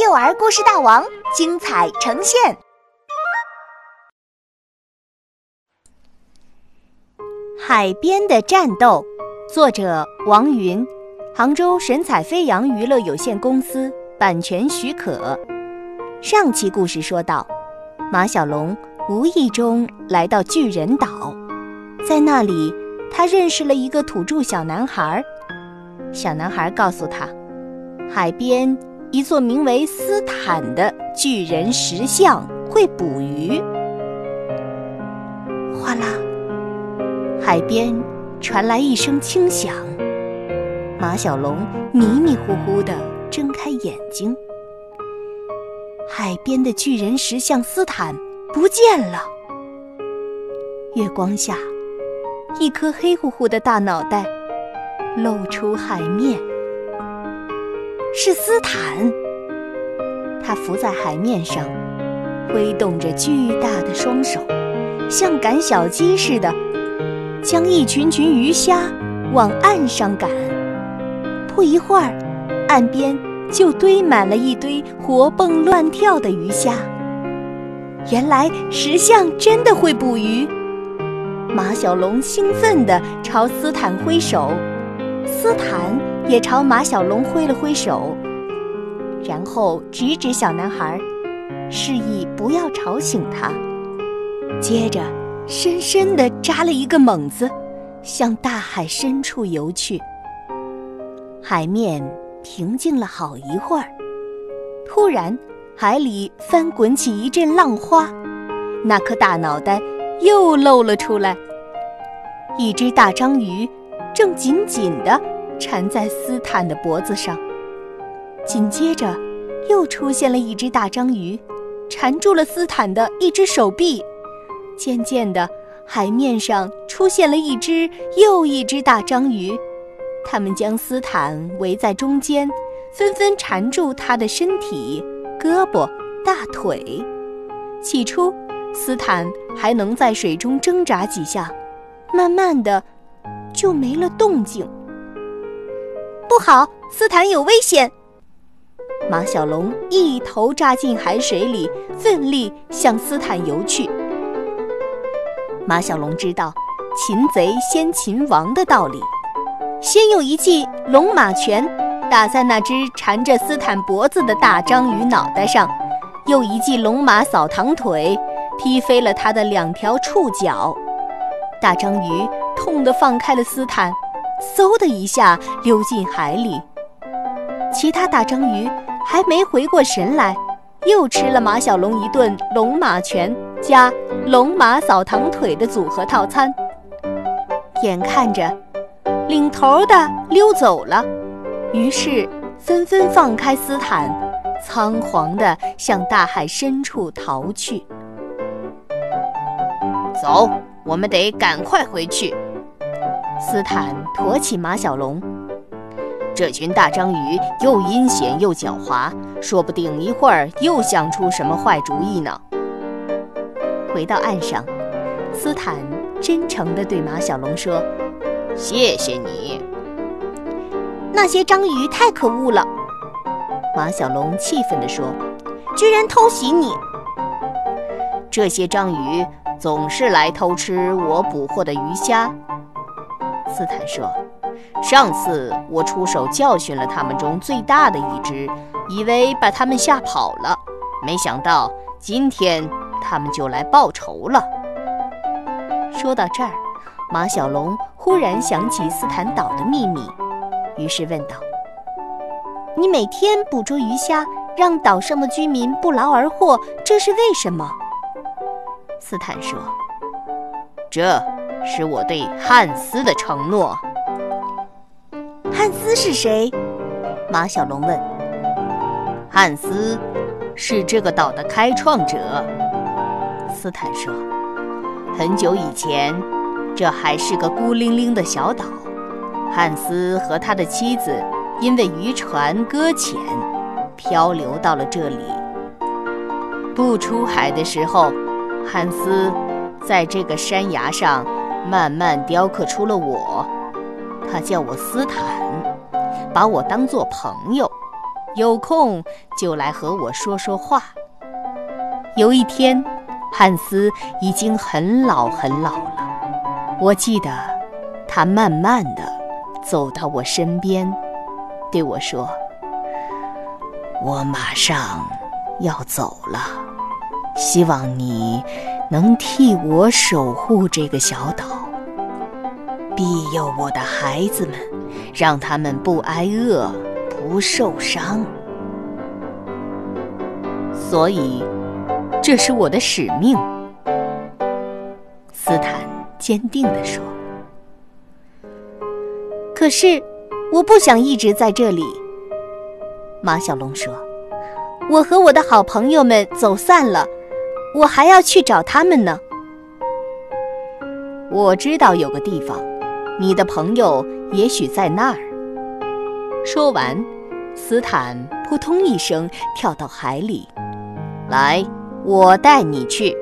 幼儿故事大王精彩呈现。海边的战斗，作者王云，杭州神采飞扬娱乐有限公司版权许可。上期故事说到，马小龙无意中来到巨人岛，在那里，他认识了一个土著小男孩。小男孩告诉他，海边一座名为斯坦的巨人石像会捕鱼。哗啦，海边传来一声轻响。马小龙迷迷糊糊地睁开眼睛，海边的巨人石像斯坦不见了。月光下，一颗黑乎乎的大脑袋。露出海面，是斯坦。他浮在海面上，挥动着巨大的双手，像赶小鸡似的，将一群群鱼虾往岸上赶。不一会儿，岸边就堆满了一堆活蹦乱跳的鱼虾。原来石像真的会捕鱼。马小龙兴奋地朝斯坦挥手。斯坦也朝马小龙挥了挥手，然后指指小男孩，示意不要吵醒他。接着，深深地扎了一个猛子，向大海深处游去。海面平静了好一会儿，突然，海里翻滚起一阵浪花，那颗大脑袋又露了出来。一只大章鱼。正紧紧地缠在斯坦的脖子上，紧接着，又出现了一只大章鱼，缠住了斯坦的一只手臂。渐渐的，海面上出现了一只又一只大章鱼，它们将斯坦围在中间，纷纷缠住他的身体、胳膊、大腿。起初，斯坦还能在水中挣扎几下，慢慢的。就没了动静。不好，斯坦有危险！马小龙一头扎进海水里，奋力向斯坦游去。马小龙知道“擒贼先擒王”的道理，先用一记龙马拳打在那只缠着斯坦脖子的大章鱼脑袋上，又一记龙马扫堂腿踢飞了他的两条触角。大章鱼。痛得放开了斯坦，嗖的一下溜进海里。其他大章鱼还没回过神来，又吃了马小龙一顿龙马拳加龙马扫堂腿的组合套餐。眼看着领头的溜走了，于是纷纷放开斯坦，仓皇地向大海深处逃去。走，我们得赶快回去。斯坦驮起马小龙，这群大章鱼又阴险又狡猾，说不定一会儿又想出什么坏主意呢。回到岸上，斯坦真诚地对马小龙说：“谢谢你。”那些章鱼太可恶了，马小龙气愤地说：“居然偷袭你！这些章鱼总是来偷吃我捕获的鱼虾。”斯坦说：“上次我出手教训了他们中最大的一只，以为把他们吓跑了，没想到今天他们就来报仇了。”说到这儿，马小龙忽然想起斯坦岛的秘密，于是问道：“你每天捕捉鱼虾，让岛上的居民不劳而获，这是为什么？”斯坦说：“这。”是我对汉斯的承诺。汉斯是谁？马小龙问。汉斯是这个岛的开创者。斯坦说。很久以前，这还是个孤零零的小岛。汉斯和他的妻子因为渔船搁浅，漂流到了这里。不出海的时候，汉斯在这个山崖上。慢慢雕刻出了我，他叫我斯坦，把我当作朋友，有空就来和我说说话。有一天，汉斯已经很老很老了。我记得，他慢慢的走到我身边，对我说：“我马上要走了，希望你能替我守护这个小岛，庇佑我的孩子们，让他们不挨饿。”不受伤，所以这是我的使命。”斯坦坚定地说。“可是我不想一直在这里。”马小龙说，“我和我的好朋友们走散了，我还要去找他们呢。”我知道有个地方，你的朋友也许在那儿。说完，斯坦扑通一声跳到海里。来，我带你去。